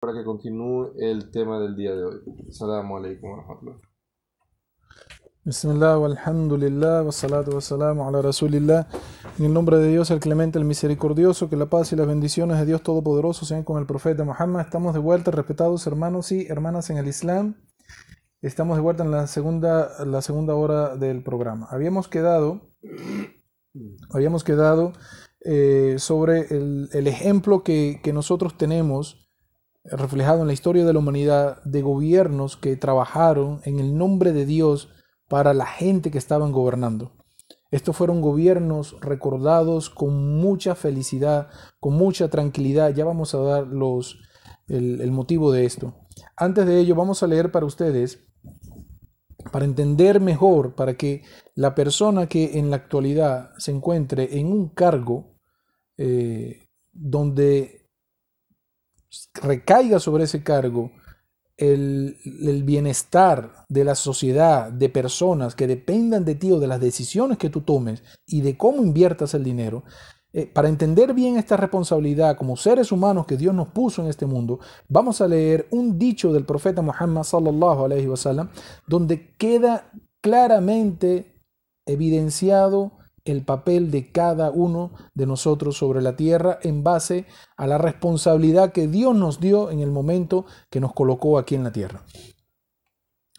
para que continúe el tema del día de hoy. Assalamu alaikum wa rahmatullah. Bismillah, walhamdulillah, wassalatu wassalamu ala rasulillah. En el nombre de Dios, el clemente, el misericordioso, que la paz y las bendiciones de Dios Todopoderoso sean con el profeta Muhammad. Estamos de vuelta, respetados hermanos y hermanas en el Islam. Estamos de vuelta en la segunda, la segunda hora del programa. Habíamos quedado, habíamos quedado eh, sobre el, el ejemplo que, que nosotros tenemos reflejado en la historia de la humanidad de gobiernos que trabajaron en el nombre de Dios para la gente que estaban gobernando. Estos fueron gobiernos recordados con mucha felicidad, con mucha tranquilidad. Ya vamos a dar los, el, el motivo de esto. Antes de ello, vamos a leer para ustedes, para entender mejor, para que la persona que en la actualidad se encuentre en un cargo eh, donde recaiga sobre ese cargo el, el, bienestar de la sociedad, de personas que dependan de ti o de las decisiones que tú tomes y de cómo inviertas el dinero, eh, para entender bien esta responsabilidad como seres humanos que Dios nos puso en este mundo, vamos a leer un dicho del profeta Muhammad sallallahu donde queda claramente evidenciado el papel de cada uno de nosotros sobre la tierra en base a la responsabilidad que Dios nos dio en el momento que nos colocó aquí en la tierra.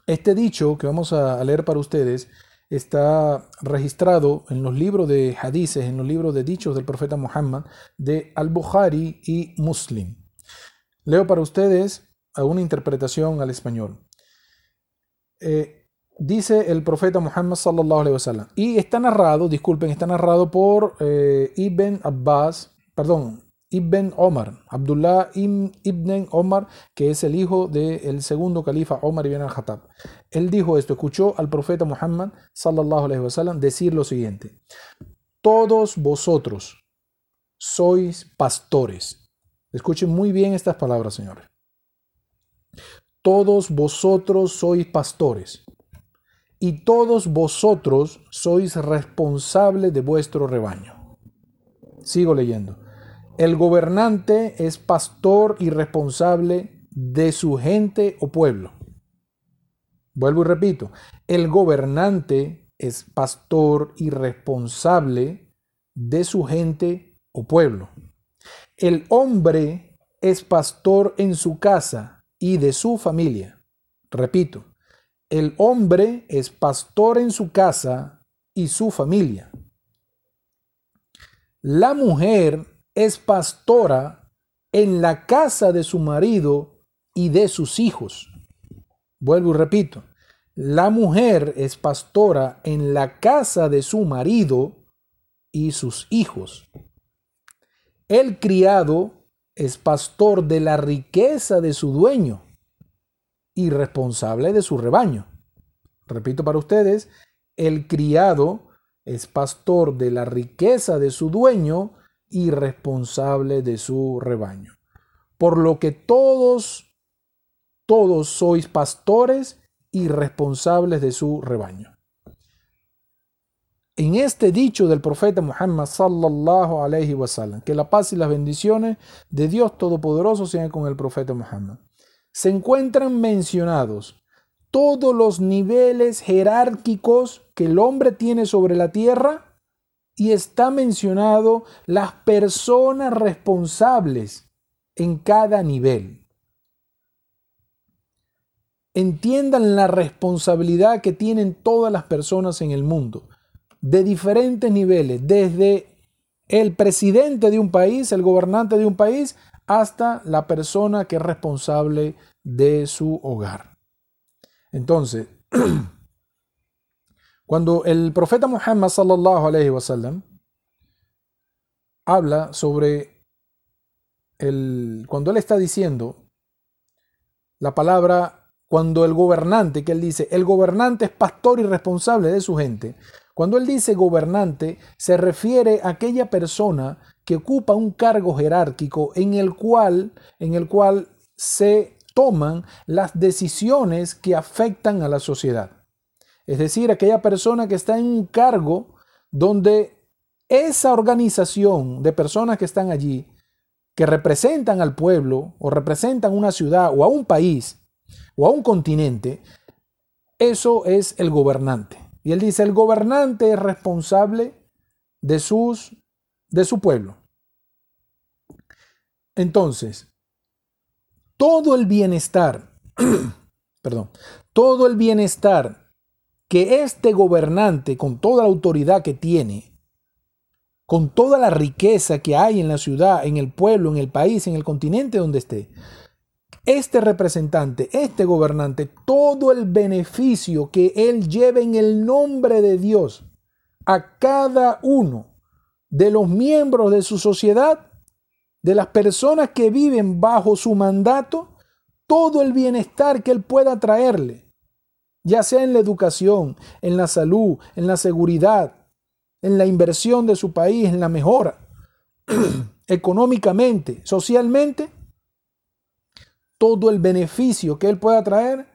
Este dicho que vamos a leer para ustedes está registrado en los libros de hadices, en los libros de dichos del profeta Muhammad de Al-Bukhari y Muslim. Leo para ustedes una interpretación al español. Eh, dice el profeta Muhammad sallallahu alaihi wasallam. Y está narrado, disculpen, está narrado por eh, Ibn Abbas, perdón, Ibn Omar, Abdullah ibn Omar, que es el hijo del segundo califa Omar ibn al-Khattab. Él dijo esto, escuchó al profeta Muhammad sallallahu alaihi wasallam decir lo siguiente: Todos vosotros sois pastores. Escuchen muy bien estas palabras, señores. Todos vosotros sois pastores y todos vosotros sois responsables de vuestro rebaño. Sigo leyendo. El gobernante es pastor y responsable de su gente o pueblo. Vuelvo y repito. El gobernante es pastor y responsable de su gente o pueblo. El hombre es pastor en su casa y de su familia. Repito, el hombre es pastor en su casa y su familia. La mujer es pastora en la casa de su marido y de sus hijos. Vuelvo y repito. La mujer es pastora en la casa de su marido y sus hijos. El criado es pastor de la riqueza de su dueño y responsable de su rebaño. Repito para ustedes, el criado es pastor de la riqueza de su dueño y responsable de su rebaño. Por lo que todos, todos sois pastores y responsables de su rebaño. En este dicho del profeta Muhammad sallallahu alaihi wasallam, que la paz y las bendiciones de Dios Todopoderoso sean con el profeta Muhammad se encuentran mencionados todos los niveles jerárquicos que el hombre tiene sobre la tierra y está mencionado las personas responsables en cada nivel. Entiendan la responsabilidad que tienen todas las personas en el mundo, de diferentes niveles, desde el presidente de un país, el gobernante de un país, hasta la persona que es responsable de su hogar. Entonces, cuando el profeta Muhammad sallallahu alaihi wasallam habla sobre el cuando él está diciendo la palabra cuando el gobernante que él dice, el gobernante es pastor y responsable de su gente. Cuando él dice gobernante, se refiere a aquella persona que ocupa un cargo jerárquico en el cual, en el cual se toman las decisiones que afectan a la sociedad. Es decir, aquella persona que está en un cargo donde esa organización de personas que están allí que representan al pueblo o representan una ciudad o a un país o a un continente, eso es el gobernante. Y él dice, el gobernante es responsable de, sus, de su pueblo. Entonces, todo el bienestar, perdón, todo el bienestar que este gobernante, con toda la autoridad que tiene, con toda la riqueza que hay en la ciudad, en el pueblo, en el país, en el continente donde esté, este representante, este gobernante, todo el beneficio que él lleve en el nombre de Dios a cada uno de los miembros de su sociedad, de las personas que viven bajo su mandato, todo el bienestar que él pueda traerle, ya sea en la educación, en la salud, en la seguridad, en la inversión de su país, en la mejora, económicamente, socialmente, todo el beneficio que Él pueda traer,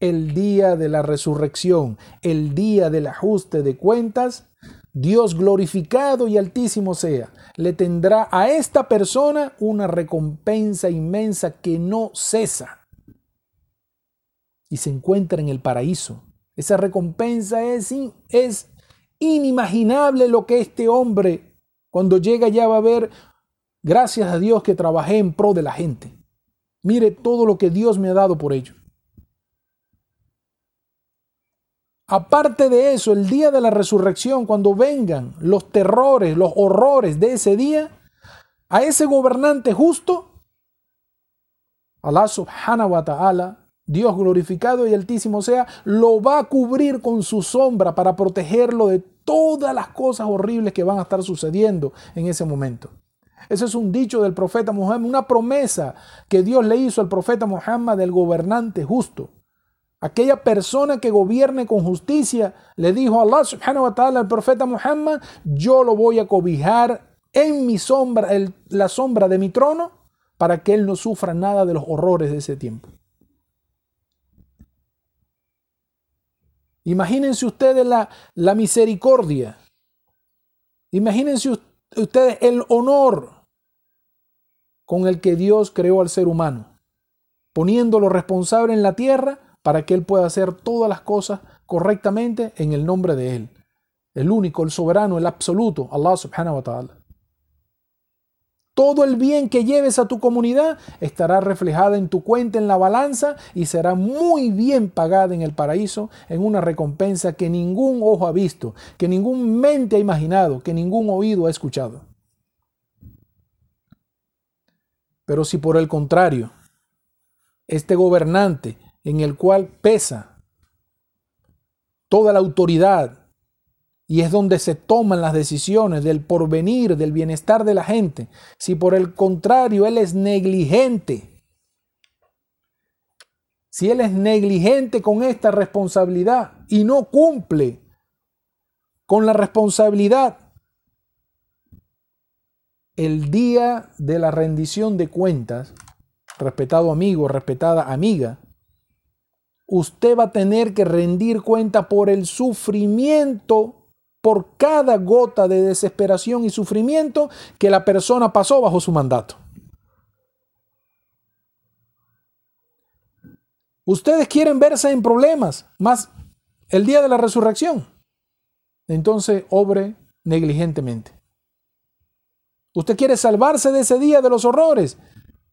el día de la resurrección, el día del ajuste de cuentas, Dios glorificado y altísimo sea, le tendrá a esta persona una recompensa inmensa que no cesa y se encuentra en el paraíso. Esa recompensa es, inimaginable lo que este hombre, cuando llega ya va a ver, gracias a Dios que trabajé en pro de la gente. Mire todo lo que Dios me ha dado por ello. Aparte de eso, el día de la resurrección, cuando vengan los terrores, los horrores de ese día, a ese gobernante justo, Allah subhanahu wa ta'ala Dios glorificado y altísimo sea, lo va a cubrir con su sombra para protegerlo de todas las cosas horribles que van a estar sucediendo en ese momento. Ese es un dicho del profeta Muhammad, una promesa que Dios le hizo al profeta Muhammad del gobernante justo. Aquella persona que gobierne con justicia le dijo a Allah subhanahu wa ta'ala al profeta Muhammad, yo lo voy a cobijar en mi sombra, la sombra de mi trono, para que él no sufra nada de los horrores de ese tiempo. Imagínense ustedes la, misericordia. Imagínense ustedes el honor con el que Dios creó al ser humano, poniéndolo responsable en la tierra para que Él pueda hacer todas las cosas correctamente en el nombre de Él. El único, el soberano, el absoluto, Allah subhanahu wa ta'ala. Todo el bien que lleves a tu comunidad estará reflejada en tu cuenta en la balanza y será muy bien pagada en el paraíso en una recompensa que ningún ojo ha visto, que ningún mente ha imaginado, que ningún oído ha escuchado. Pero si por el contrario, este gobernante en el cual pesa toda la autoridad, y es donde se toman las decisiones del porvenir, del bienestar de la gente. Si por el contrario él es negligente, si él es negligente con esta responsabilidad y no cumple con la responsabilidad, el día de la rendición de cuentas, respetado amigo, respetada amiga, usted va a tener que rendir cuenta por el sufrimiento por cada gota de desesperación y sufrimiento que la persona pasó bajo su mandato. Ustedes quieren verse en problemas, más el día de la resurrección. Entonces, obre negligentemente. Usted quiere salvarse de ese día de los horrores.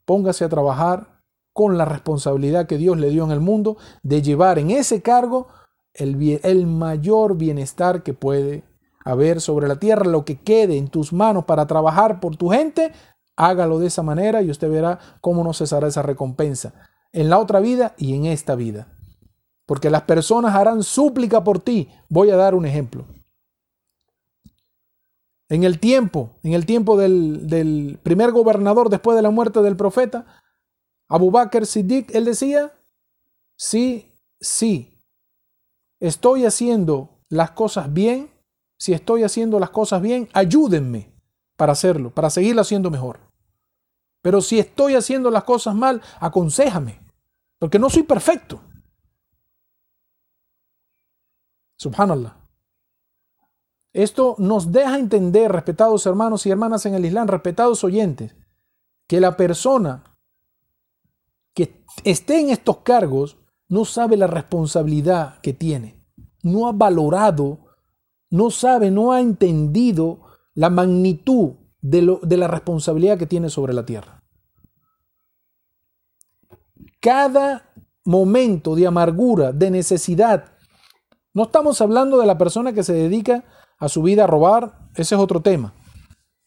Póngase a trabajar con la responsabilidad que Dios le dio en el mundo de llevar en ese cargo el, el mayor bienestar que puede haber sobre la tierra, lo que quede en tus manos para trabajar por tu gente, hágalo de esa manera y usted verá cómo no cesará esa recompensa en la otra vida y en esta vida. Porque las personas harán súplica por ti. Voy a dar un ejemplo. En el tiempo, en el tiempo del, del primer gobernador después de la muerte del profeta, Abu Bakr Siddiq, él decía, sí, sí, estoy haciendo las cosas bien, si estoy haciendo las cosas bien, ayúdenme para hacerlo, para seguirlo haciendo mejor. Pero si estoy haciendo las cosas mal, aconsejame, porque no soy perfecto. Subhanallah. Esto nos deja entender, respetados hermanos y hermanas en el Islam, respetados oyentes, que la persona que esté en estos cargos no sabe la responsabilidad que tiene, no ha valorado, no sabe, no ha entendido la magnitud de, de la responsabilidad que tiene sobre la tierra. Cada momento de amargura, de necesidad, no estamos hablando de la persona que se dedica a su vida a robar, ese es otro tema.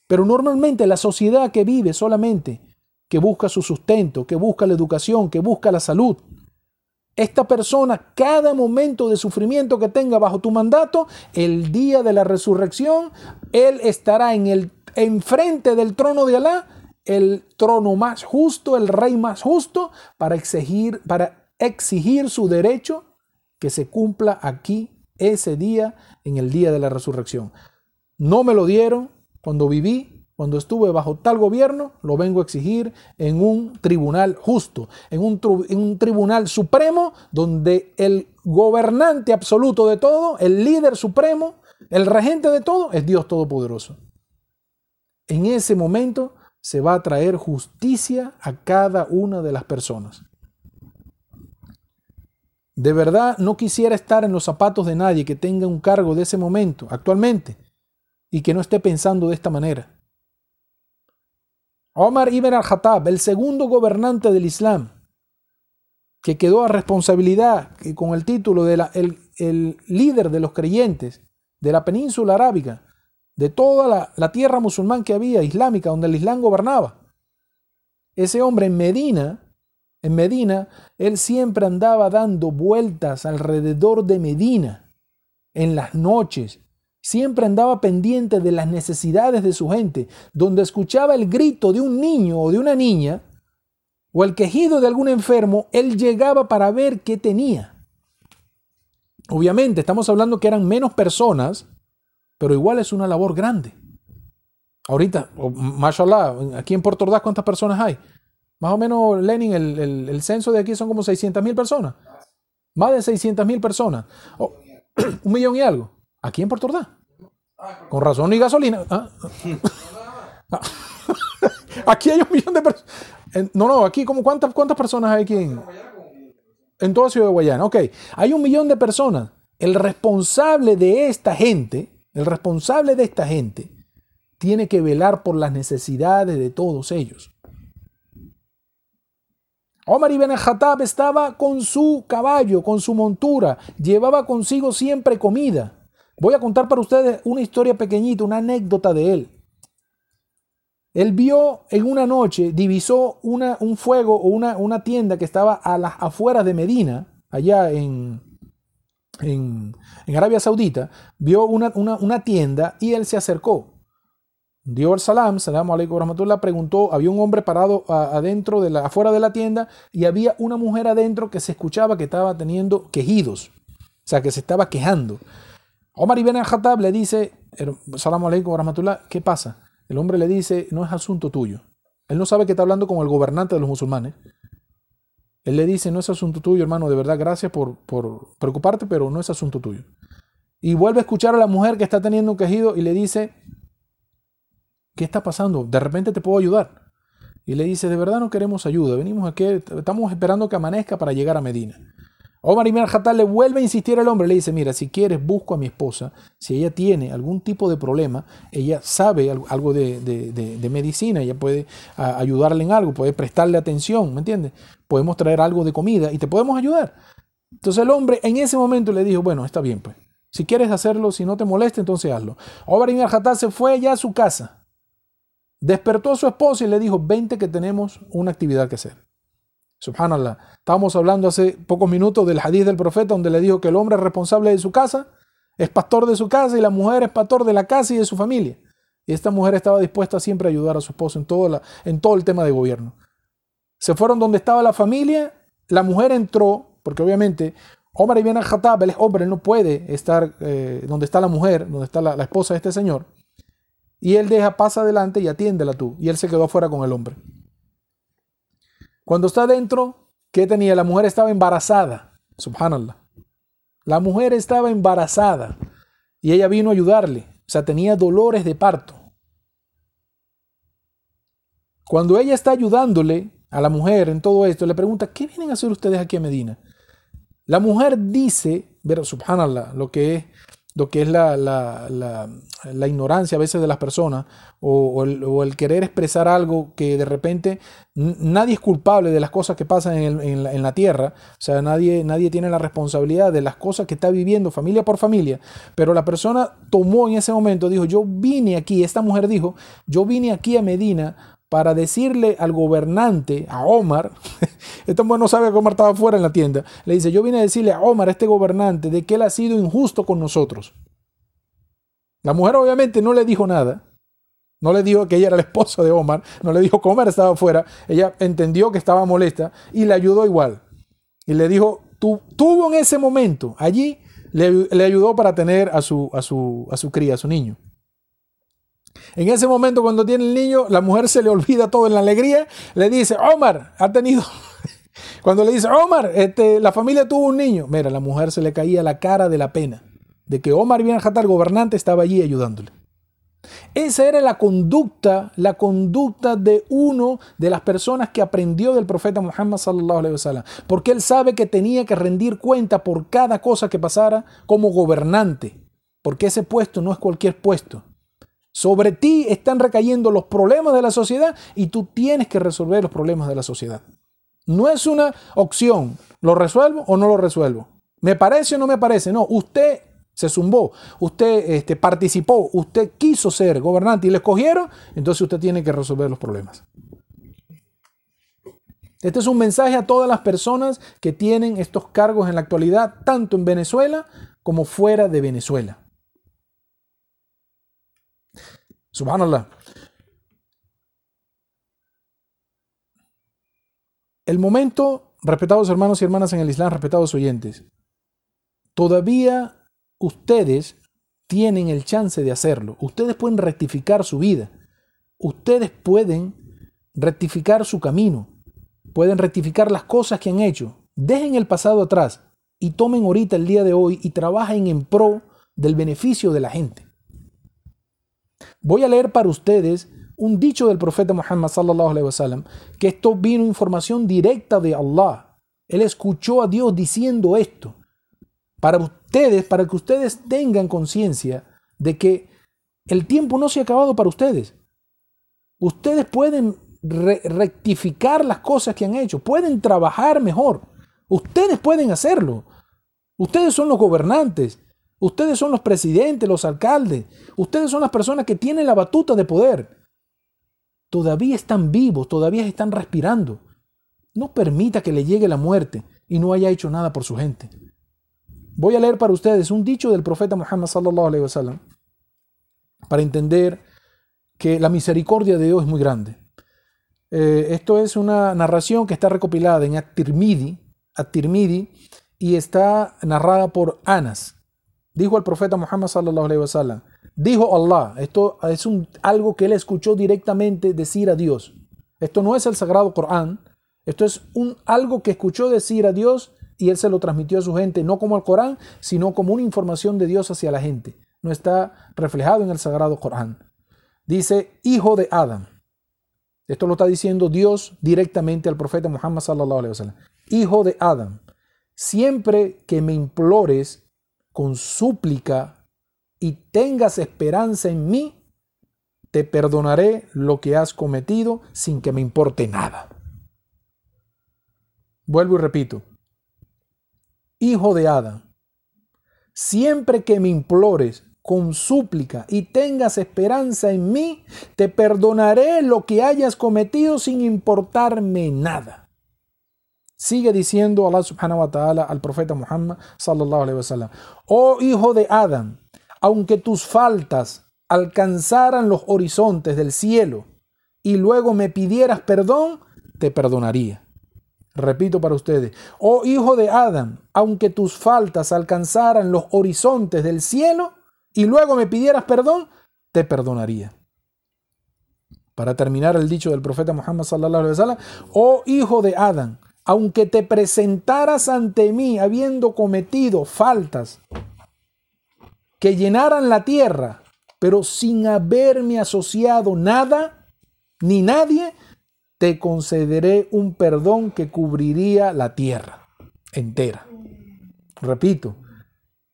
Pero normalmente la sociedad que vive solamente, que busca su sustento, que busca la educación, que busca la salud, esta persona, cada momento de sufrimiento que tenga bajo tu mandato, el día de la resurrección, él estará en el enfrente del trono de Alá, el trono más justo, el rey más justo, para exigir, para exigir su derecho que se cumpla aquí ese día, en el día de la resurrección. No me lo dieron cuando viví, cuando estuve bajo tal gobierno, lo vengo a exigir en un tribunal justo, en un, tribunal supremo donde el gobernante absoluto de todo, el líder supremo, el regente de todo, es Dios Todopoderoso. En ese momento se va a traer justicia a cada una de las personas. De verdad no quisiera estar en los zapatos de nadie que tenga un cargo de ese momento actualmente y que no esté pensando de esta manera. Omar ibn al-Khattab, el segundo gobernante del Islam, que quedó a responsabilidad con el título de el, el, líder de los creyentes de la península arábiga, de toda la, la tierra musulmán que había, islámica, donde el Islam gobernaba. Ese hombre en Medina, en Medina, él siempre andaba dando vueltas alrededor de Medina en las noches, Siempre andaba pendiente de las necesidades de su gente. Donde escuchaba el grito de un niño o de una niña o el quejido de algún enfermo, él llegaba para ver qué tenía. Obviamente, estamos hablando que eran menos personas, pero igual es una labor grande. Ahorita, mashallah, aquí en Puerto Ordaz, ¿cuántas personas hay? Más o menos, Lenin, el, censo de aquí son como 600 mil personas. Más de 600 mil personas. Oh, un millón y algo. Aquí en Puerto Ordaz. Con razón y gasolina. Ah. aquí hay un millón de personas. No, no, aquí como cuántas, cuántas personas hay aquí en, en toda Ciudad de Guayana. Ok, hay un millón de personas. El responsable de esta gente, el responsable de esta gente, tiene que velar por las necesidades de todos ellos. Omar ibn Khattab estaba con su caballo, con su montura, llevaba consigo siempre comida. Voy a contar para ustedes una historia pequeñita, una anécdota de él. Él vio en una noche, divisó una, un fuego o una, una, tienda que estaba a las afueras de Medina, allá en, en, Arabia Saudita, vio una, una, tienda y él se acercó. Dio el salam, salam alaikum rahmatullah, preguntó, había un hombre parado adentro de la, afuera de la tienda y había una mujer adentro que se escuchaba que estaba teniendo quejidos, o sea, que se estaba quejando. Omar ibn al-Khattab le dice, salam aleikum rahmatullah, ¿qué pasa? El hombre le dice, no es asunto tuyo. Él no sabe que está hablando con el gobernante de los musulmanes. Él le dice, no es asunto tuyo, hermano, de verdad, gracias por, por preocuparte, pero no es asunto tuyo. Y vuelve a escuchar a la mujer que está teniendo un quejido y le dice, ¿qué está pasando? De repente te puedo ayudar. Y le dice, de verdad no queremos ayuda, venimos aquí, estamos esperando que amanezca para llegar a Medina. Omar ibn al le vuelve a insistir al hombre, le dice, mira, si quieres busco a mi esposa, si ella tiene algún tipo de problema, ella sabe algo de, medicina, ella puede ayudarle en algo, puede prestarle atención, ¿me entiendes? Podemos traer algo de comida y te podemos ayudar. Entonces el hombre en ese momento le dijo, bueno, está bien, pues, si quieres hacerlo, si no te molesta, entonces hazlo. Omar ibn al se fue ya a su casa, despertó a su esposa y le dijo, vente que tenemos una actividad que hacer. Subhanallah. Estábamos hablando hace pocos minutos del hadith del profeta donde le dijo que el hombre es responsable de su casa, es pastor de su casa y la mujer es pastor de la casa y de su familia. Y esta mujer estaba dispuesta siempre a ayudar a su esposo en todo, la, en todo el tema de gobierno. Se fueron donde estaba la familia, la mujer entró, porque obviamente Omar ibn al-Khattab, el hombre, no puede estar eh, donde está la mujer, donde está la, la esposa de este señor. Y él deja, pasa adelante y atiéndela tú. Y él se quedó afuera con el hombre. Cuando está dentro, ¿qué tenía? La mujer estaba embarazada. Subhanallah. La mujer estaba embarazada y ella vino a ayudarle. O sea, tenía dolores de parto. Cuando ella está ayudándole a la mujer en todo esto, le pregunta, ¿qué vienen a hacer ustedes aquí a Medina? La mujer dice, pero subhanallah, lo que es lo que es la, la, ignorancia a veces de las personas o, el, querer expresar algo que de repente nadie es culpable de las cosas que pasan en, la, tierra, o sea, nadie, nadie tiene la responsabilidad de las cosas que está viviendo familia por familia, pero la persona tomó en ese momento, dijo, yo vine aquí, esta mujer dijo, yo vine aquí a Medina para decirle al gobernante, a Omar, esta mujer no sabe que Omar estaba fuera en la tienda, le dice, yo vine a decirle a Omar, a este gobernante, de que él ha sido injusto con nosotros. La mujer obviamente no le dijo nada, no le dijo que ella era la esposa de Omar, no le dijo que Omar estaba fuera, ella entendió que estaba molesta y le ayudó igual. Y le dijo, tuvo en ese momento, allí le, le ayudó para tener a su, a, su, a su cría, a su niño. En ese momento, cuando tiene el niño, la mujer se le olvida todo en la alegría, le dice, Omar, ha tenido... Cuando le dice, Omar, este, la familia tuvo un niño, mira, la mujer se le caía la cara de la pena de que Omar bien el gobernante, estaba allí ayudándole. Esa era la conducta, la conducta de uno de las personas que aprendió del profeta Muhammad sallallahu alaihi wasallam, porque él sabe que tenía que rendir cuenta por cada cosa que pasara como gobernante, porque ese puesto no es cualquier puesto. Sobre ti están recayendo los problemas de la sociedad y tú tienes que resolver los problemas de la sociedad. No es una opción, ¿lo resuelvo o no lo resuelvo? ¿Me parece o no me parece? No, usted se zumbó, usted este, participó, usted quiso ser gobernante y le escogieron, entonces usted tiene que resolver los problemas. Este es un mensaje a todas las personas que tienen estos cargos en la actualidad, tanto en Venezuela como fuera de Venezuela. Subhanallah. El momento, respetados hermanos y hermanas en el Islam, respetados oyentes, todavía ustedes tienen el chance de hacerlo. Ustedes pueden rectificar su vida. Ustedes pueden rectificar su camino. Pueden rectificar las cosas que han hecho. Dejen el pasado atrás y tomen ahorita el día de hoy y trabajen en pro del beneficio de la gente. Voy a leer para ustedes un dicho del profeta Muhammad sallallahu alaihi wasallam, que esto vino información directa de Allah. Él escuchó a Dios diciendo esto. Para ustedes, para que ustedes tengan conciencia de que el tiempo no se ha acabado para ustedes. Ustedes pueden rectificar las cosas que han hecho, pueden trabajar mejor. Ustedes pueden hacerlo. Ustedes son los gobernantes, Ustedes son los presidentes, los alcaldes. Ustedes son las personas que tienen la batuta de poder. Todavía están vivos, todavía están respirando. No permita que le llegue la muerte y no haya hecho nada por su gente. Voy a leer para ustedes un dicho del profeta Muhammad sallallahu alaihi wasallam para entender que la misericordia de Dios es muy grande. Eh, esto es una narración que está recopilada en At-Tirmidhi, y está narrada por Anas. Dijo el profeta Muhammad sallallahu alaihi wasallam. Dijo Allah. Esto es algo que él escuchó directamente decir a Dios. Esto no es el sagrado Corán. Esto es algo que escuchó decir a Dios y él se lo transmitió a su gente, no como el Corán, sino como una información de Dios hacia la gente. No está reflejado en el sagrado Corán. Dice, hijo de Adam. Esto lo está diciendo Dios directamente al profeta Muhammad sallallahu alaihi wasallam. Hijo de Adam, siempre que me implores con súplica y tengas esperanza en mí, te perdonaré lo que has cometido sin que me importe nada. Vuelvo y repito. Hijo de Adán, siempre que me implores con súplica y tengas esperanza en mí, te perdonaré lo que hayas cometido sin importarme nada. Sigue diciendo Allah subhanahu wa ta'ala al profeta Muhammad sallallahu alaihi wasallam, oh hijo de Adán, aunque tus faltas alcanzaran los horizontes del cielo y luego me pidieras perdón, te perdonaría. Repito para ustedes, oh hijo de Adán, aunque tus faltas alcanzaran los horizontes del cielo y luego me pidieras perdón, te perdonaría. Para terminar el dicho del profeta Muhammad sallallahu alaihi wasallam, oh hijo de Adán, aunque te presentaras ante mí habiendo cometido faltas que llenaran la tierra, pero sin haberme asociado nada ni nadie, te concederé un perdón que cubriría la tierra entera. Repito,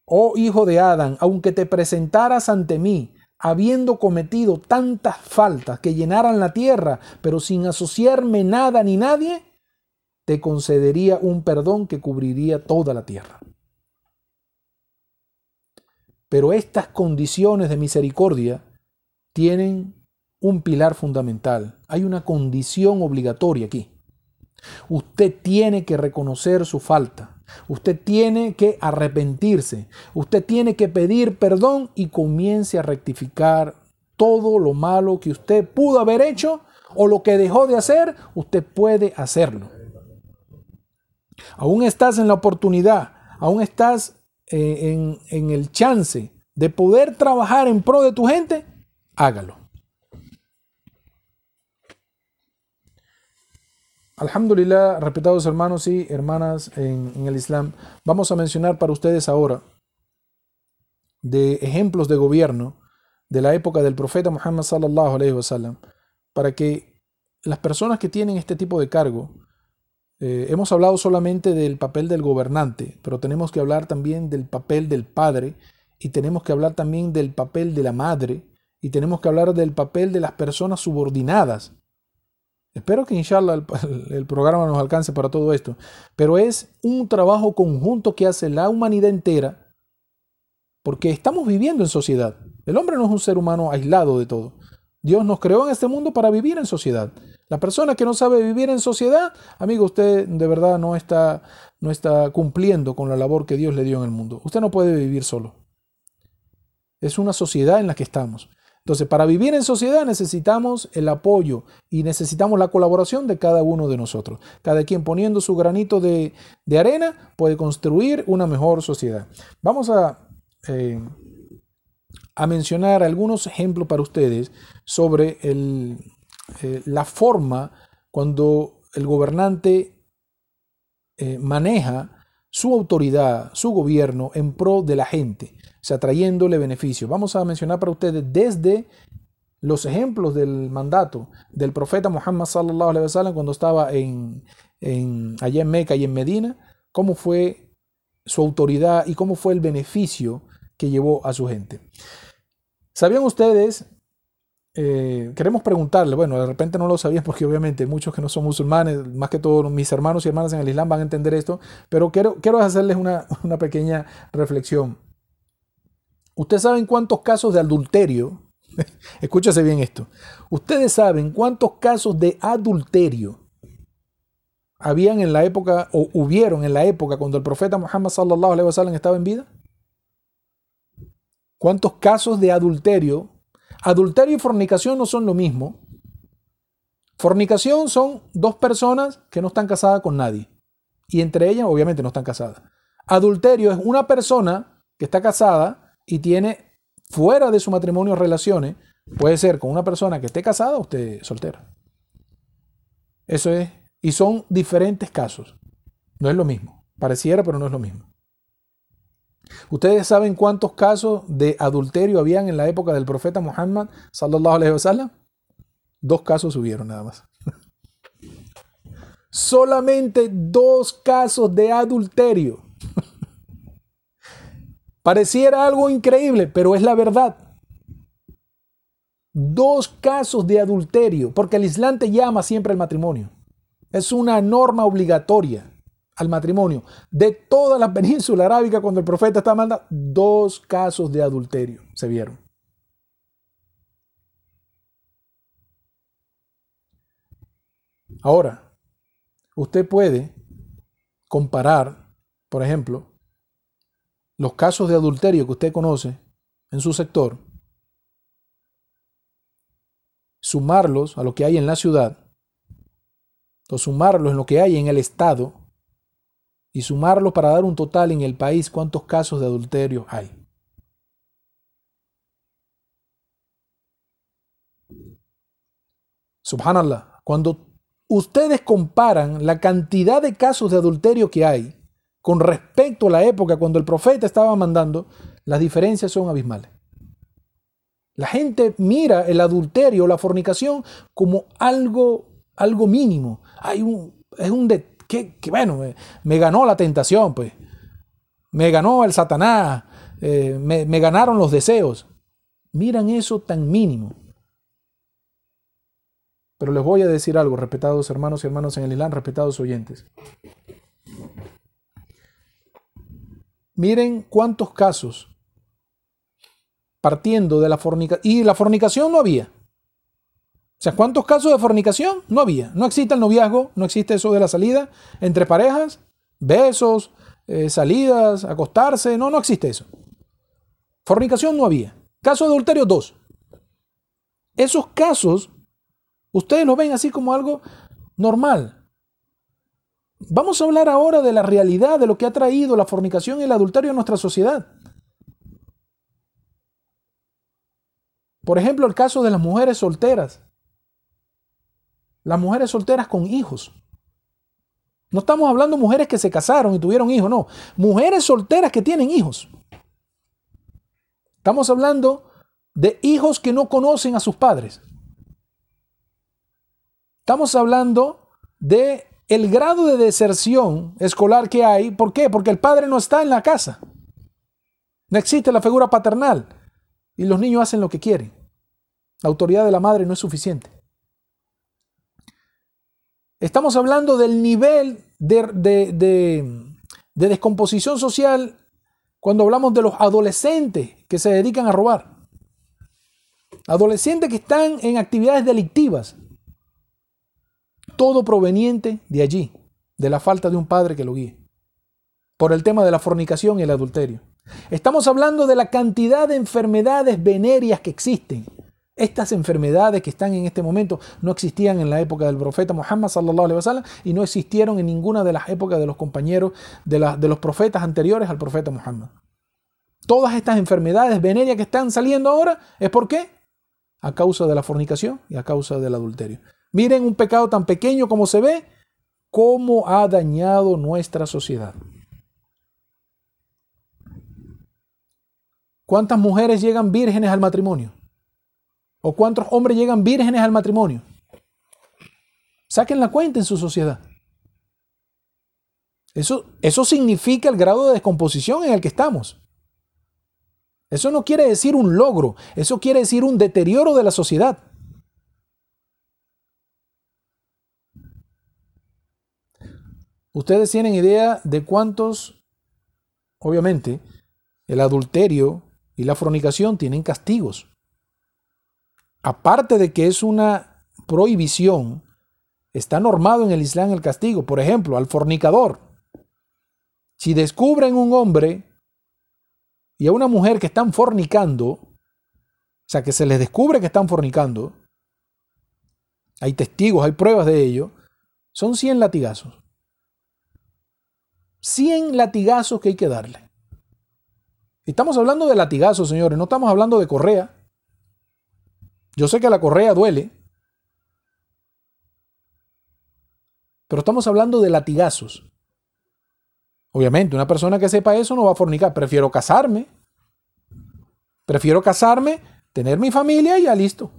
oh hijo de Adán, aunque te presentaras ante mí, habiendo cometido tantas faltas que llenaran la tierra, pero sin asociarme nada ni nadie, te concedería un perdón que cubriría toda la tierra. Pero estas condiciones de misericordia tienen un pilar fundamental. Hay una condición obligatoria aquí. Usted tiene que reconocer su falta. Usted tiene que arrepentirse. Usted tiene que pedir perdón y comience a rectificar todo lo malo que usted pudo haber hecho o lo que dejó de hacer. Usted puede hacerlo. Aún estás en la oportunidad, aún estás eh, en, el chance de poder trabajar en pro de tu gente, hágalo. Alhamdulillah, respetados hermanos y hermanas en, en, el Islam, vamos a mencionar para ustedes ahora de ejemplos de gobierno de la época del profeta Muhammad sallallahu para que las personas que tienen este tipo de cargo eh, hemos hablado solamente del papel del gobernante, pero tenemos que hablar también del papel del padre y tenemos que hablar también del papel de la madre y tenemos que hablar del papel de las personas subordinadas. Espero que inshallah el, el, programa nos alcance para todo esto, pero es un trabajo conjunto que hace la humanidad entera porque estamos viviendo en sociedad. El hombre no es un ser humano aislado de todo. Dios nos creó en este mundo para vivir en sociedad. La persona que no sabe vivir en sociedad, amigo, usted de verdad no está, no está cumpliendo con la labor que Dios le dio en el mundo. Usted no puede vivir solo. Es una sociedad en la que estamos. Entonces, para vivir en sociedad necesitamos el apoyo y necesitamos la colaboración de cada uno de nosotros. Cada quien poniendo su granito de, de arena puede construir una mejor sociedad. Vamos a, eh, a mencionar algunos ejemplos para ustedes sobre el, eh, la forma cuando el gobernante eh, maneja su autoridad, su gobierno en pro de la gente, o sea, trayéndole beneficios. Vamos a mencionar para ustedes desde los ejemplos del mandato del profeta Muhammad cuando estaba en, en, allá en Meca y en Medina, cómo fue su autoridad y cómo fue el beneficio que llevó a su gente. ¿Sabían ustedes eh, queremos preguntarle, bueno, de repente no lo sabían porque obviamente muchos que no son musulmanes, más que todos mis hermanos y hermanas en el Islam van a entender esto, pero quiero, quiero hacerles una, una pequeña reflexión. ¿Ustedes saben cuántos casos de adulterio? Escúchase bien esto. ¿Ustedes saben cuántos casos de adulterio habían en la época o hubieron en la época cuando el profeta Muhammad sallallahu alaihi wasallam estaba en vida? ¿Cuántos casos de adulterio Adulterio y fornicación no son lo mismo. Fornicación son dos personas que no están casadas con nadie. Y entre ellas, obviamente, no están casadas. Adulterio es una persona que está casada y tiene fuera de su matrimonio relaciones. Puede ser con una persona que esté casada o esté soltera. Eso es. Y son diferentes casos. No es lo mismo. Pareciera, pero no es lo mismo. ¿Ustedes saben cuántos casos de adulterio habían en la época del profeta Muhammad? Dos casos hubieron nada más. Solamente dos casos de adulterio. Pareciera algo increíble, pero es la verdad. Dos casos de adulterio, porque el Islam te llama siempre al matrimonio. Es una norma obligatoria al matrimonio de toda la península arábica cuando el profeta estaba mandando, dos casos de adulterio se vieron. Ahora, usted puede comparar, por ejemplo, los casos de adulterio que usted conoce en su sector, sumarlos a lo que hay en la ciudad, o sumarlos en lo que hay en el estado, y sumarlos para dar un total en el país cuántos casos de adulterio hay. Subhanallah, cuando ustedes comparan la cantidad de casos de adulterio que hay con respecto a la época cuando el profeta estaba mandando, las diferencias son abismales. La gente mira el adulterio, la fornicación, como algo algo mínimo. Hay un, es un que, bueno, me, ganó la tentación, pues. Me ganó el Satanás, eh, me, me ganaron los deseos. Miran eso tan mínimo. Pero les voy a decir algo, respetados hermanos y hermanos en el Islam, respetados oyentes. Miren cuántos casos, partiendo de la fornicación, y la fornicación no había. O sea, ¿cuántos casos de fornicación? No había. No existe el noviazgo, no existe eso de la salida entre parejas, besos, eh, salidas, acostarse, no, no existe eso. Fornicación no había. Caso de adulterio, dos. Esos casos, ustedes lo ven así como algo normal. Vamos a hablar ahora de la realidad de lo que ha traído la fornicación y el adulterio a nuestra sociedad. Por ejemplo, el caso de las mujeres solteras. Las mujeres solteras con hijos. No estamos hablando de mujeres que se casaron y tuvieron hijos, no. Mujeres solteras que tienen hijos. Estamos hablando de hijos que no conocen a sus padres. Estamos hablando de el grado de deserción escolar que hay. ¿Por qué? Porque el padre no está en la casa. No existe la figura paternal. Y los niños hacen lo que quieren. La autoridad de la madre no es suficiente. Estamos hablando del nivel de, de, descomposición social cuando hablamos de los adolescentes que se dedican a robar. Adolescentes que están en actividades delictivas todo proveniente de allí, de la falta de un padre que lo guíe, por el tema de la fornicación y el adulterio. Estamos hablando de la cantidad de enfermedades venéreas que existen. Estas enfermedades que están en este momento no existían en la época del profeta Muhammad y no existieron en ninguna de las épocas de los compañeros de, de los profetas anteriores al profeta Muhammad. Todas estas enfermedades venéreas que están saliendo ahora es por qué? A causa de la fornicación y a causa del adulterio. Miren un pecado tan pequeño como se ve, cómo ha dañado nuestra sociedad. ¿Cuántas mujeres llegan vírgenes al matrimonio? ¿O cuántos hombres llegan vírgenes al matrimonio? Saquen la cuenta en su sociedad. Eso, eso significa el grado de descomposición en el que estamos. Eso no quiere decir un logro, eso quiere decir un deterioro de la sociedad. Ustedes tienen idea de cuántos, obviamente, el adulterio y la fornicación tienen castigos. Aparte de que es una prohibición, está normado en el Islam el castigo. Por ejemplo, al fornicador. Si descubren un hombre y a una mujer que están fornicando, o sea, que se les descubre que están fornicando, hay testigos, hay pruebas de ello, son 100 latigazos. 100 latigazos que hay que darle. Estamos hablando de latigazos, señores, no estamos hablando de correa. Yo sé que la correa duele, pero estamos hablando de latigazos. Obviamente, una persona que sepa eso no va a fornicar. Prefiero casarme. Prefiero casarme, tener mi familia y ya listo.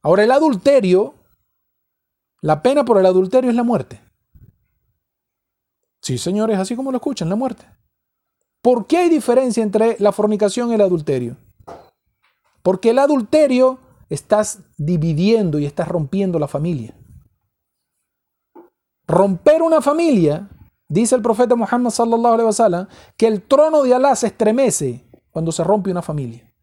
Ahora, el adulterio, la pena por el adulterio es la muerte. Sí, señores, así como lo escuchan, la muerte. ¿Por qué hay diferencia entre la fornicación y el adulterio? Porque el adulterio estás dividiendo y estás rompiendo la familia. Romper una familia, dice el profeta Muhammad que el trono de Alá se estremece cuando se rompe una familia.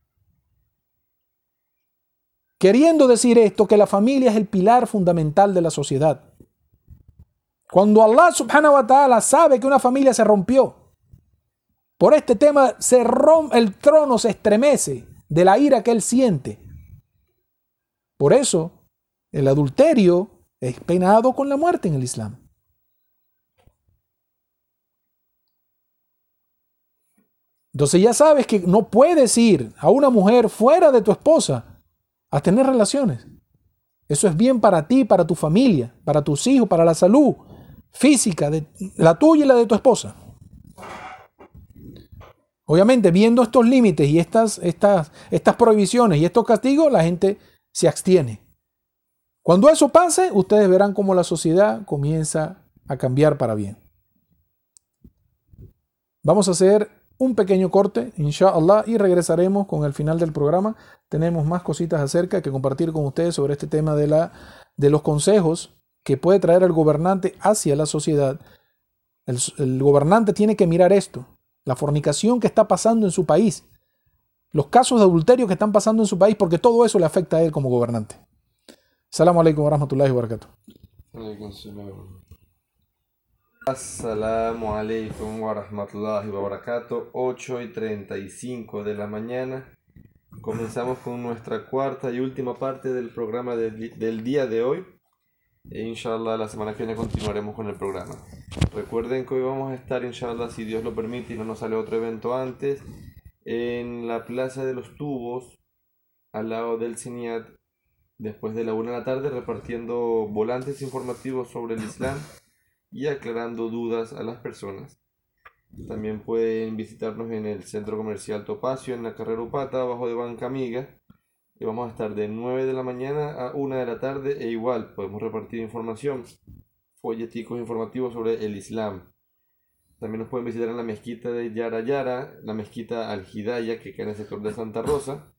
Queriendo decir esto, que la familia es el pilar fundamental de la sociedad. Cuando Allah subhanahu wa ta'ala sabe que una familia se rompió, por este tema se rompe, el trono se estremece de la ira que él siente. Por eso, el adulterio es penado con la muerte en el Islam. Entonces ya sabes que no puedes ir a una mujer fuera de tu esposa a tener relaciones. Eso es bien para ti, para tu familia, para tus hijos, para la salud, física, de la tuya y la de tu esposa. Obviamente, viendo estos límites y estas, estas, estas prohibiciones y estos castigos, la gente se abstiene. Cuando eso pase, ustedes verán cómo la sociedad comienza a cambiar para bien. Vamos a hacer un pequeño corte, inshallah, y regresaremos con el final del programa. Tenemos más cositas acerca que compartir con ustedes sobre este tema de, la, de los consejos que puede traer el gobernante hacia la sociedad. El, el gobernante tiene que mirar esto, la fornicación que está pasando en su país, los casos de adulterio que están pasando en su país, porque todo eso le afecta a él como gobernante. Salamu alaikum wa rahmatullahi wa barakatuh. Assalamu alaikum wa rahmatullahi wa barakatuh. 8 y 35 de la mañana. Comenzamos con nuestra cuarta y última parte del programa del, del día de hoy. E inshallah la semana que viene continuaremos con el programa. Recuerden que hoy vamos a estar, inshallah, si Dios lo permite y no nos sale otro evento antes, en la Plaza de los Tubos, al lado del CINIAT, después de la una de la tarde, repartiendo volantes informativos sobre el Islam y aclarando dudas a las personas. También pueden visitarnos en el centro comercial Topacio, en la carrera Upata, abajo de Banca Amiga. Y vamos a estar de 9 de la mañana a 1 de la tarde e igual podemos repartir información, folleticos informativos sobre el Islam. También nos pueden visitar en la mezquita de Yara Yara, la mezquita Al Hidaya, que queda en el sector de Santa Rosa.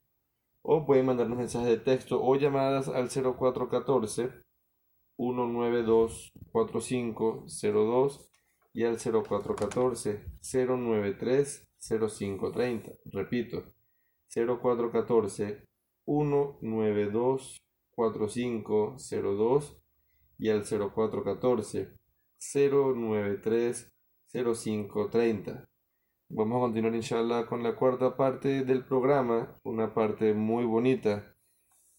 O pueden mandarnos mensajes de texto o llamadas al 0414 192 4502 y al 0414 093 0530. Repito, 0414 192 4502 y al 0414 093 0530. Vamos a continuar inshallah con la cuarta parte del programa, una parte muy bonita.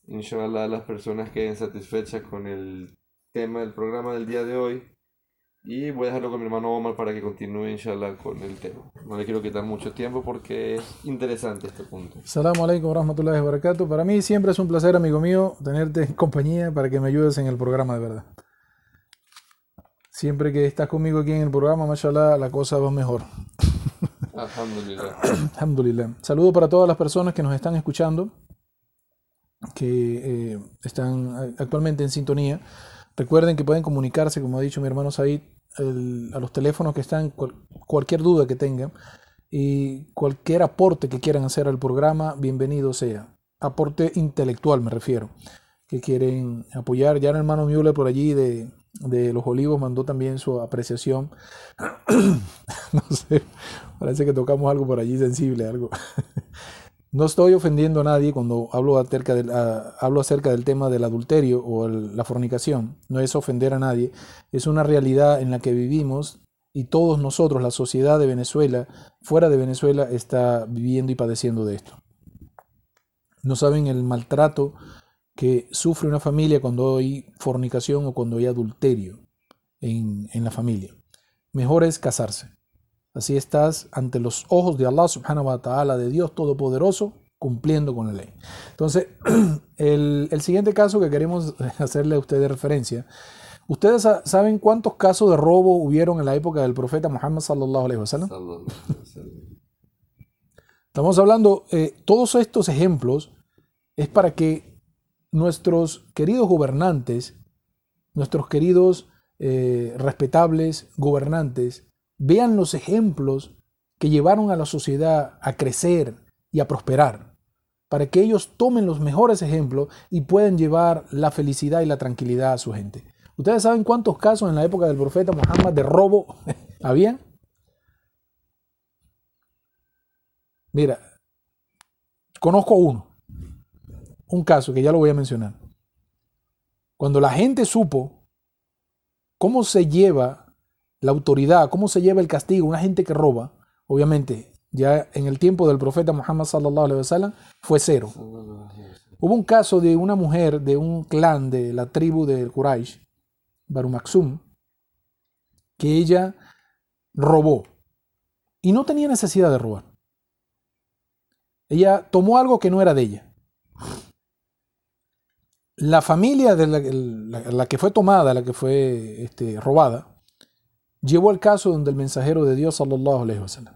Inshallah las personas queden satisfechas con el tema del programa del día de hoy. Y voy a dejarlo con mi hermano Omar para que continúe, inshallah, con el tema. No le quiero quitar mucho tiempo porque es interesante este punto. Salamu alaikum rahmatullahi barakatuh. Para mí siempre es un placer, amigo mío, tenerte en compañía para que me ayudes en el programa de verdad. Siempre que estás conmigo aquí en el programa, mashallah, la cosa va mejor. Alhamdulillah. Alhamdulillah. Saludo para todas las personas que nos están escuchando, que eh, están actualmente en sintonía. Recuerden que pueden comunicarse, como ha dicho mi hermano Said, a los teléfonos que están, cual- cualquier duda que tengan y cualquier aporte que quieran hacer al programa, bienvenido sea. Aporte intelectual me refiero, que quieren apoyar. Ya el hermano Müller por allí de, de Los Olivos mandó también su apreciación. no sé, parece que tocamos algo por allí sensible, algo. No estoy ofendiendo a nadie cuando hablo acerca del, hablo acerca del tema del adulterio o la fornicación. No es ofender a nadie, es una realidad en la que vivimos y todos nosotros, la sociedad de Venezuela, fuera de Venezuela, está viviendo y padeciendo de esto. No saben el maltrato que sufre una familia cuando hay fornicación o cuando hay adulterio en, en la familia. Mejor es casarse. Así estás ante los ojos de Allah subhanahu wa ta'ala, de Dios Todopoderoso, cumpliendo con la ley. Entonces, el, el siguiente caso que queremos hacerle a ustedes referencia, ¿ustedes sa- saben cuántos casos de robo hubieron en la época del profeta Muhammad? Sallallahu alaihi wasallam. Estamos hablando, eh, todos estos ejemplos es para que nuestros queridos gobernantes, nuestros queridos eh, respetables gobernantes, vean los ejemplos que llevaron a la sociedad a crecer y a prosperar, para que ellos tomen los mejores ejemplos y puedan llevar la felicidad y la tranquilidad a su gente. ¿Ustedes saben cuántos casos en la época del profeta Muhammad de robo había? Mira, conozco uno, un caso que ya lo voy a mencionar. Cuando la gente supo cómo se lleva la autoridad, cómo se lleva el castigo, una gente que roba, obviamente, ya en el tiempo del profeta Muhammad sallallahu alaihi wasallam fue cero. Hubo un caso de una mujer de un clan de la tribu de Quraysh, Baru Maksum, que ella robó y no tenía necesidad de robar. Ella tomó algo que no era de ella. La familia de la, la- la que fue tomada, la que fue este, robada, llevó el caso donde el mensajero de Dios sallallahu alaihi wasallam.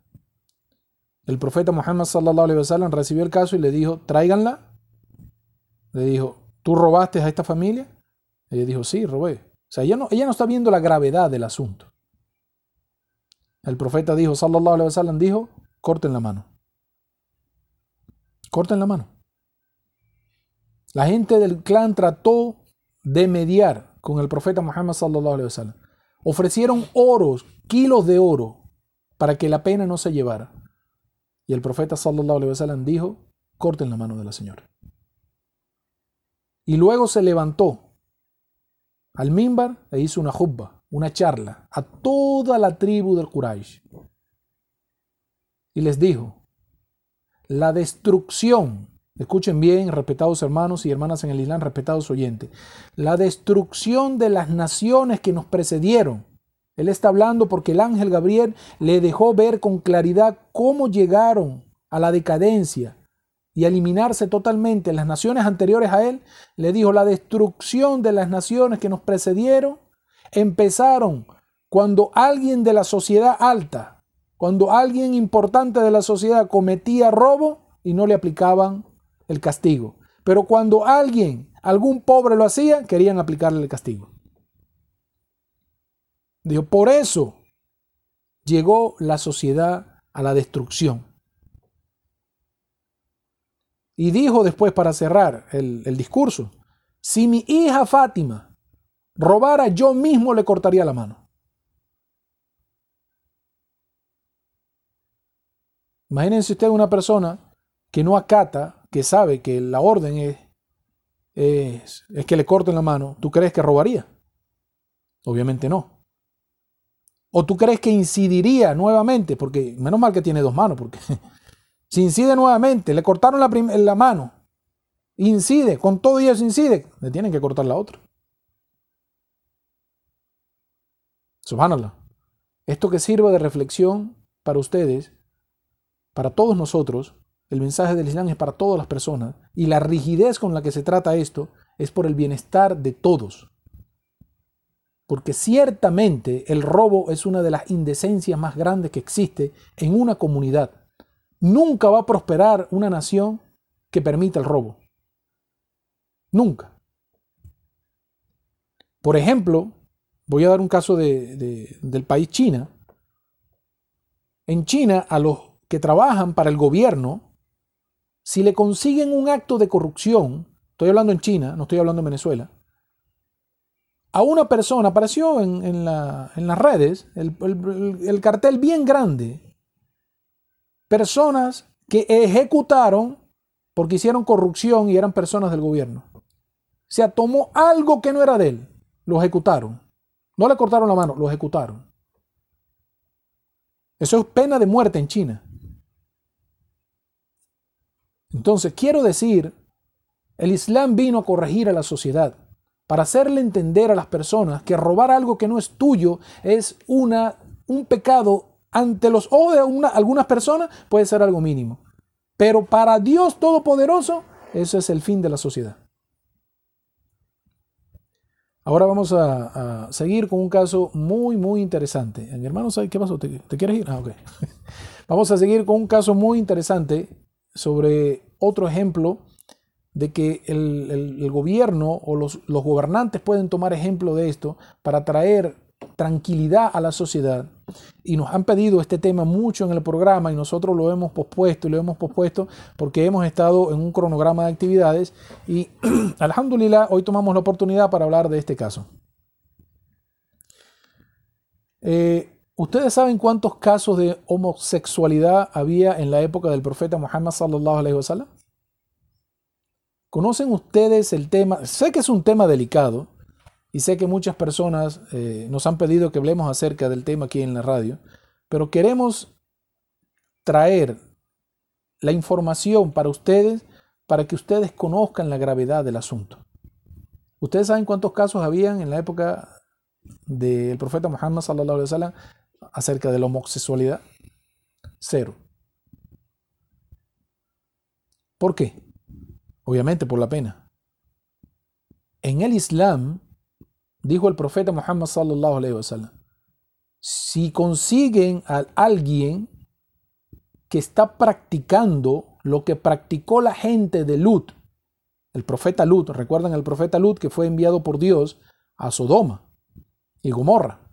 El profeta Muhammad sallallahu alaihi wasallam recibió el caso y le dijo, tráiganla. Le dijo, ¿tú robaste a esta familia? Ella dijo, sí, robé. O sea, ella no, ella no está viendo la gravedad del asunto. El profeta dijo, sallallahu alaihi wasallam, dijo, corten la mano. Corten la mano. La gente del clan trató de mediar con el profeta Muhammad sallallahu alaihi wasallam. Ofrecieron oros, kilos de oro, para que la pena no se llevara. Y el profeta sallallahu alaihi wasallam dijo, corten la mano de la señora. Y luego se levantó al mimbar e hizo una jubba, una charla a toda la tribu del Quraysh. Y les dijo, la destrucción, escuchen bien, respetados hermanos y hermanas en el Islam, respetados oyentes, la destrucción de las naciones que nos precedieron. Él está hablando porque el ángel Gabriel le dejó ver con claridad cómo llegaron a la decadencia y eliminarse totalmente las naciones anteriores a él, le dijo, la destrucción de las naciones que nos precedieron empezaron cuando alguien de la sociedad alta, cuando alguien importante de la sociedad cometía robo y no le aplicaban el castigo. Pero cuando alguien, algún pobre lo hacía, querían aplicarle el castigo. Dijo, por eso llegó la sociedad a la destrucción. Y dijo después para cerrar el, discurso, si mi hija Fátima robara, yo mismo le cortaría la mano. Imagínense usted una persona que no acata, que sabe que la orden es, es, que le corten la mano. ¿Tú crees que robaría? Obviamente no. ¿O tú crees que incidiría nuevamente? Porque menos mal que tiene dos manos, porque Si incide nuevamente, le cortaron la, la mano, incide, con todo eso incide, le tienen que cortar la otra. Subhanallah. Esto que sirva de reflexión para ustedes, para todos nosotros, el mensaje del Islam es para todas las personas y la rigidez con la que se trata esto es por el bienestar de todos. Porque ciertamente el robo es una de las indecencias más grandes que existe en una comunidad. Nunca va a prosperar una nación que permita el robo. Nunca. Por ejemplo, voy a dar un caso del país China. En China, a los que trabajan para el gobierno, si le consiguen un acto de corrupción, estoy hablando en China, no estoy hablando en Venezuela, a una persona, apareció en, las redes, el cartel bien grande, personas que ejecutaron porque hicieron corrupción y eran personas del gobierno. O sea, tomó algo que no era de él, lo ejecutaron. No le cortaron la mano, lo ejecutaron. Eso es pena de muerte en China. Entonces, quiero decir, el Islam vino a corregir a la sociedad para hacerle entender a las personas que robar algo que no es tuyo es una, un pecado ante los ojos de algunas personas puede ser algo mínimo. Pero para Dios Todopoderoso, eso es el fin de la sociedad. Ahora vamos a, seguir con un caso muy, muy interesante. Mi hermano, ¿qué pasó? ¿Te, quieres ir? Ah, ok. vamos a seguir con un caso muy interesante sobre otro ejemplo de que el, gobierno o los, los, gobernantes pueden tomar ejemplo de esto para traer tranquilidad a la sociedad y nos han pedido este tema mucho en el programa y nosotros lo hemos pospuesto y lo hemos pospuesto porque hemos estado en un cronograma de actividades y alhamdulillah hoy tomamos la oportunidad para hablar de este caso. Eh, ¿Ustedes saben cuántos casos de homosexualidad había en la época del profeta Muhammad sallallahu alaihi wasallam? ¿Conocen ustedes el tema? Sé que es un tema delicado, y sé que muchas personas eh, nos han pedido que hablemos acerca del tema aquí en la radio, pero queremos traer la información para ustedes para que ustedes conozcan la gravedad del asunto. ¿Ustedes saben cuántos casos habían en la época del profeta Muhammad sallallahu alaihi wasallam acerca de la homosexualidad? Cero. ¿Por qué? Obviamente por la pena. En el Islam Dijo el profeta Muhammad sallallahu alaihi wasallam, si consiguen a alguien que está practicando lo que practicó la gente de Lut el profeta Lut, recuerdan el profeta Lut que fue enviado por Dios a Sodoma y Gomorra.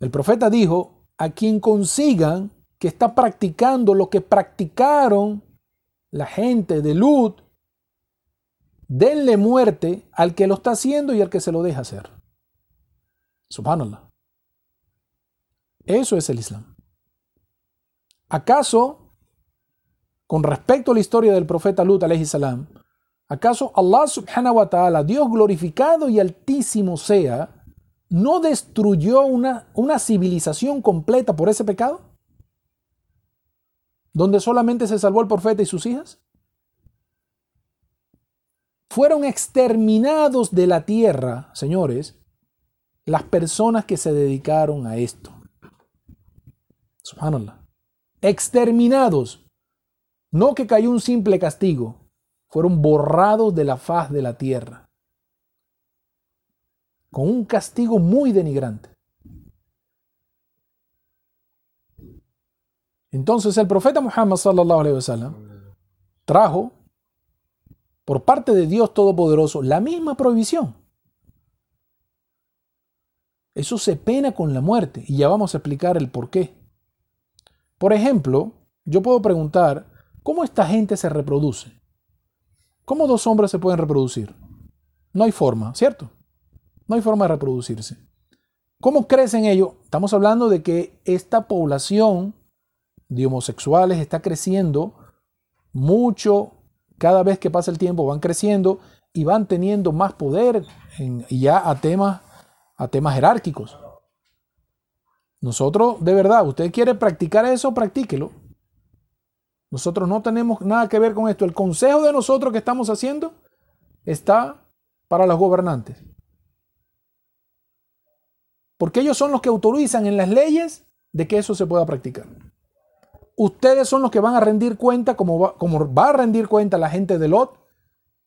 El profeta dijo, a quien consigan que está practicando lo que practicaron la gente de Lut, denle muerte al que lo está haciendo y al que se lo deja hacer. Subhanallah. Eso es el Islam. ¿Acaso, con respecto a la historia del profeta Lut, salam, acaso Allah subhanahu wa ta'ala, Dios glorificado y altísimo sea, no destruyó una, una civilización completa por ese pecado? ¿Donde solamente se salvó el profeta y sus hijas? Fueron exterminados de la tierra, señores, las personas que se dedicaron a esto. Subhanallah. Exterminados. No que cayó un simple castigo, fueron borrados de la faz de la tierra. Con un castigo muy denigrante. Entonces el profeta Muhammad trajo por parte de Dios Todopoderoso la misma prohibición. Eso se pena con la muerte y ya vamos a explicar el por qué. Por ejemplo, yo puedo preguntar, ¿cómo esta gente se reproduce? ¿Cómo dos hombres se pueden reproducir? No hay forma, ¿cierto? No hay forma de reproducirse. ¿Cómo crecen ellos? Estamos hablando de que esta población de homosexuales está creciendo mucho, cada vez que pasa el tiempo van creciendo y van teniendo más poder ya a temas, a temas jerárquicos. Nosotros, de verdad, usted quiere practicar eso, practíquelo. Nosotros no tenemos nada que ver con esto. El consejo de nosotros que estamos haciendo está para los gobernantes. Porque ellos son los que autorizan en las leyes de que eso se pueda practicar ustedes son los que van a rendir cuenta, como va, como va a rendir cuenta la gente de Lot,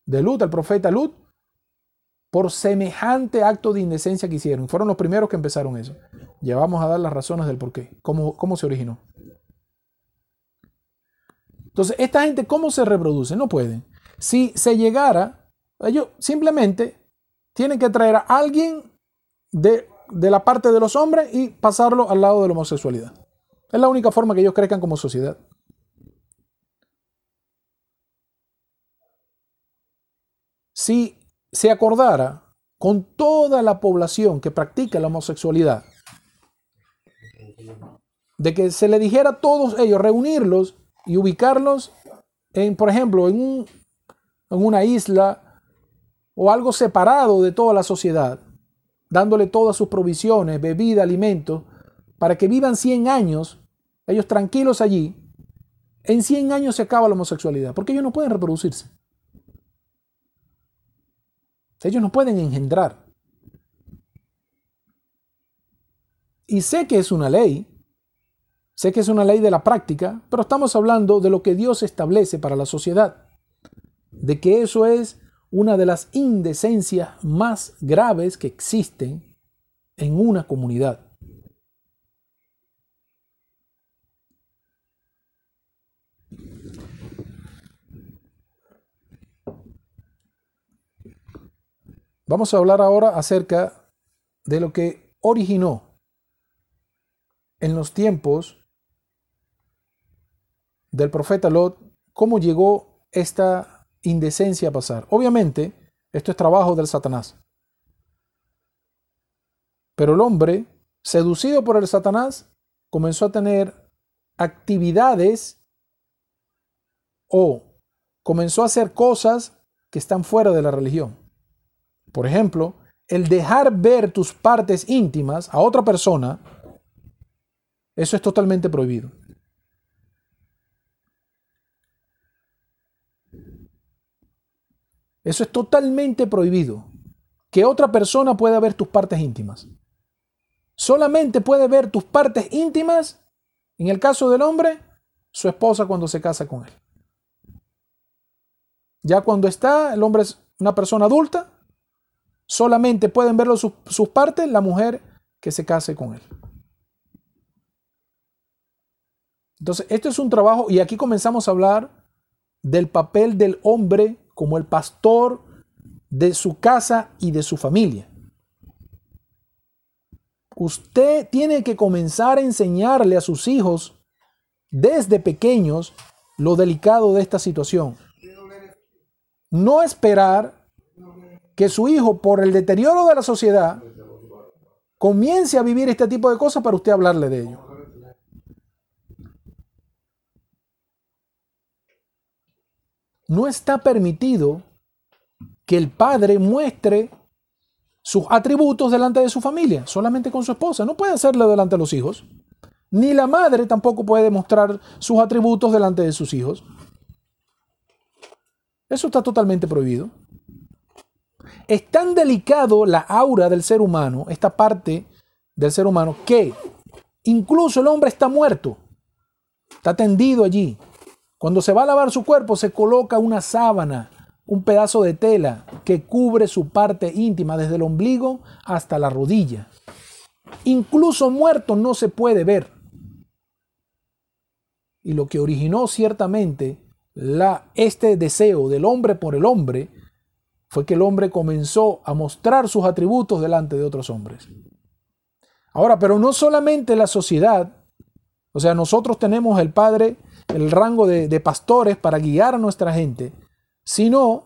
de Lut, el profeta Lut, por semejante acto de indecencia que hicieron. Fueron los primeros que empezaron eso. Ya vamos a dar las razones del por qué, cómo, cómo se originó. Entonces, esta gente, ¿cómo se reproduce? No pueden. Si se llegara, ellos simplemente tienen que traer a alguien de, de la parte de los hombres y pasarlo al lado de la homosexualidad. Es la única forma que ellos crezcan como sociedad. Si se acordara con toda la población que practica la homosexualidad, de que se le dijera a todos ellos, reunirlos y ubicarlos en, por ejemplo, en, en una isla o algo separado de toda la sociedad, dándole todas sus provisiones, bebida, alimentos, para que vivan 100 años ellos tranquilos allí, en 100 años se acaba la homosexualidad, porque ellos no pueden reproducirse. Ellos no pueden engendrar. Y sé que es una ley, sé que es una ley de la práctica, pero estamos hablando de lo que Dios establece para la sociedad, de que eso es una de las indecencias más graves que existen en una comunidad. Vamos a hablar ahora acerca de lo que originó en los tiempos del profeta Lot, cómo llegó esta indecencia pasar. Obviamente, esto es trabajo del Satanás. Pero el hombre, seducido por el Satanás, comenzó a tener actividades o comenzó a hacer cosas que están fuera de la religión. Por ejemplo, el dejar ver tus partes íntimas a otra persona, eso es totalmente prohibido. Eso es totalmente prohibido. Que otra persona pueda ver tus partes íntimas. Solamente puede ver tus partes íntimas, en el caso del hombre, su esposa cuando se casa con él. Ya cuando está, el hombre es una persona adulta, Solamente pueden verlo sus, partes la mujer que se case con él. Entonces, esto es un trabajo y aquí comenzamos a hablar del papel del hombre como el pastor de su casa y de su familia. Usted tiene que comenzar a enseñarle a sus hijos desde pequeños lo delicado de esta situación. No esperar que su hijo, por el deterioro de la sociedad, comience a vivir este tipo de cosas para usted hablarle de ello. No está permitido que el padre muestre sus atributos delante de su familia, solamente con su esposa. No puede hacerlo delante de los hijos. Ni la madre tampoco puede mostrar sus atributos delante de sus hijos. Eso está totalmente prohibido. Es tan delicado la aura del ser humano, esta parte del ser humano, que incluso el hombre está muerto, está tendido allí. Cuando se va a lavar su cuerpo se coloca una sábana, un pedazo de tela que cubre su parte íntima desde el ombligo hasta la rodilla. Incluso muerto no se puede ver. Y lo que originó ciertamente la, este deseo del hombre por el hombre fue que el hombre comenzó a mostrar sus atributos delante de otros hombres. Ahora, pero no solamente la sociedad, o sea, nosotros tenemos el Padre, el rango de, de pastores para guiar a nuestra gente, sino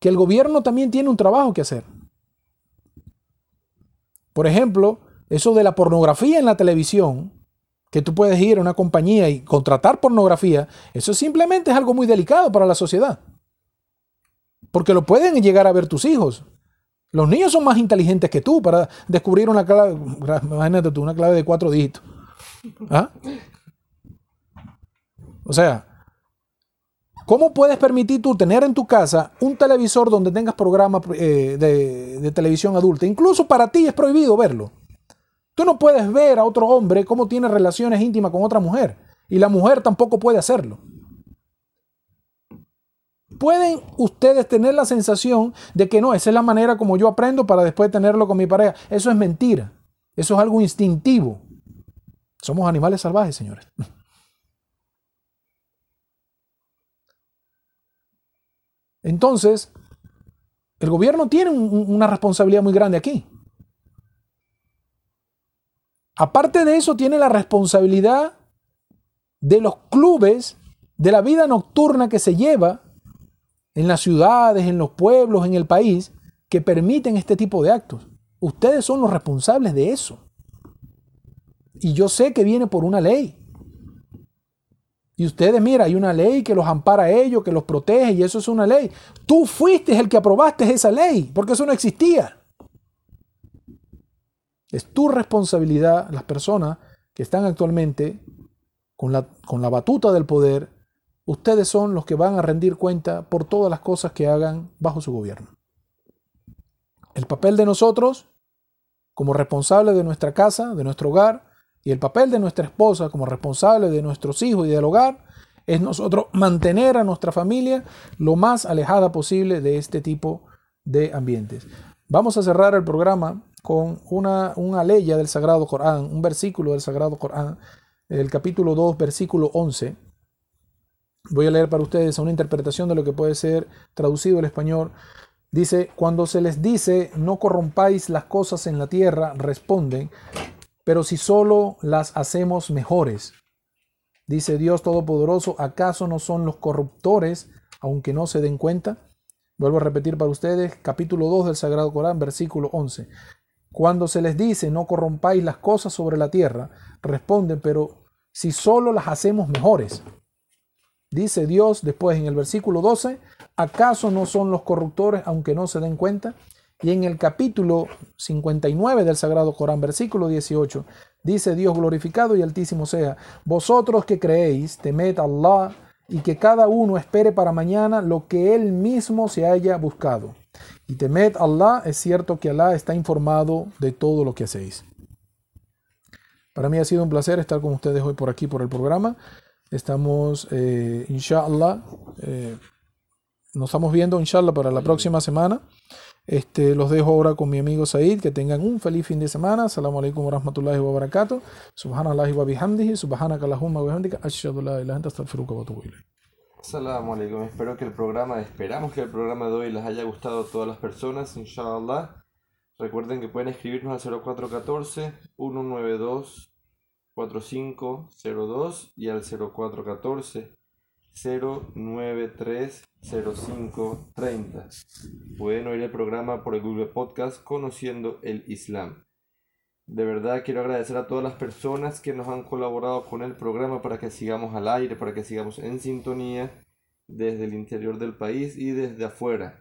que el gobierno también tiene un trabajo que hacer. Por ejemplo, eso de la pornografía en la televisión, que tú puedes ir a una compañía y contratar pornografía, eso simplemente es algo muy delicado para la sociedad. Porque lo pueden llegar a ver tus hijos. Los niños son más inteligentes que tú para descubrir una clave, imagínate tú, una clave de cuatro dígitos. ¿Ah? O sea, ¿cómo puedes permitir tú tener en tu casa un televisor donde tengas programas eh, de, de televisión adulta? Incluso para ti es prohibido verlo. Tú no puedes ver a otro hombre cómo tiene relaciones íntimas con otra mujer. Y la mujer tampoco puede hacerlo. Pueden ustedes tener la sensación de que no, esa es la manera como yo aprendo para después tenerlo con mi pareja. Eso es mentira. Eso es algo instintivo. Somos animales salvajes, señores. Entonces, el gobierno tiene una responsabilidad muy grande aquí. Aparte de eso, tiene la responsabilidad de los clubes, de la vida nocturna que se lleva en las ciudades, en los pueblos, en el país, que permiten este tipo de actos. Ustedes son los responsables de eso. Y yo sé que viene por una ley. Y ustedes, mira, hay una ley que los ampara a ellos, que los protege, y eso es una ley. Tú fuiste el que aprobaste esa ley, porque eso no existía. Es tu responsabilidad, las personas que están actualmente con la, con la batuta del poder, ustedes son los que van a rendir cuenta por todas las cosas que hagan bajo su gobierno. El papel de nosotros, como responsables de nuestra casa, de nuestro hogar, y el papel de nuestra esposa como responsable de nuestros hijos y del hogar, es nosotros mantener a nuestra familia lo más alejada posible de este tipo de ambientes. Vamos a cerrar el programa con una, una ley del Sagrado Corán, un versículo del Sagrado Corán, el capítulo 2, versículo 11. Voy a leer para ustedes una interpretación de lo que puede ser traducido al español. Dice, cuando se les dice, no corrompáis las cosas en la tierra, responden, pero si solo las hacemos mejores. Dice Dios Todopoderoso, ¿acaso no son los corruptores, aunque no se den cuenta? Vuelvo a repetir para ustedes, capítulo 2 del Sagrado Corán, versículo 11. Cuando se les dice no corrompáis las cosas sobre la tierra, responden, pero si solo las hacemos mejores. Dice Dios después en el versículo 12, ¿acaso no son los corruptores aunque no se den cuenta? Y en el capítulo 59 del Sagrado Corán, versículo 18, dice Dios glorificado y altísimo sea, vosotros que creéis, temed a Allah y que cada uno espere para mañana lo que él mismo se haya buscado. Y temed Allah, es cierto que Allah está informado de todo lo que hacéis. Para mí ha sido un placer estar con ustedes hoy por aquí por el programa. Estamos, eh, inshallah, eh, nos estamos viendo, inshallah, para la próxima semana. Este, los dejo ahora con mi amigo Said. Que tengan un feliz fin de semana. Assalamu alaikum wa rahmatullahi wa barakatuh. Subhanallahi wa bihamdihi. Subhanaka lahumma wa bihamdika. Ashhadu la ilaha anta astaghfiruka wa atubu ilayk. Salam alaikum. Espero que el programa, esperamos que el programa de hoy les haya gustado a todas las personas, inshallah. Recuerden que pueden escribirnos al 0414 192 4502 y al 0414 0930530. Pueden oír el programa por el Google Podcast Conociendo el Islam. De verdad quiero agradecer a todas las personas que nos han colaborado con el programa para que sigamos al aire, para que sigamos en sintonía desde el interior del país y desde afuera.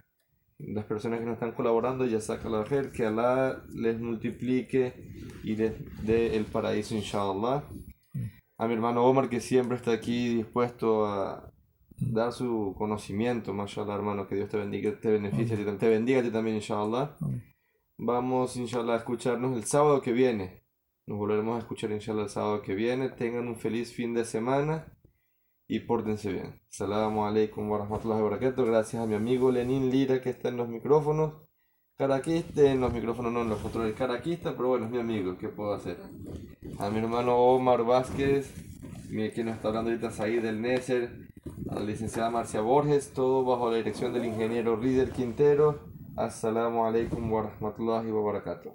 Las personas que nos están colaborando, ya saca la que Allah les multiplique y les dé el paraíso, inshallah a mi hermano Omar que siempre está aquí dispuesto a dar su conocimiento, mashallah hermano, que Dios te bendiga, te beneficie, te, te bendiga a ti también, inshallah. Vamos, inshallah, a escucharnos el sábado que viene. Nos volveremos a escuchar, inshallah, el sábado que viene. Tengan un feliz fin de semana y pórtense bien. Salamu alaikum wa rahmatullahi wa barakatuh. Gracias a mi amigo Lenin Lira que está en los micrófonos. Caraquista, en los micrófonos no en los controles Caraquista, pero bueno, es mi amigo, ¿qué puedo hacer? A mi hermano Omar Vázquez, quien nos está hablando ahorita, Said del Neser, a la licenciada Marcia Borges, todo bajo la dirección del ingeniero Rider Quintero. Assalamu alaikum wa rahmatullahi wa barakatuh.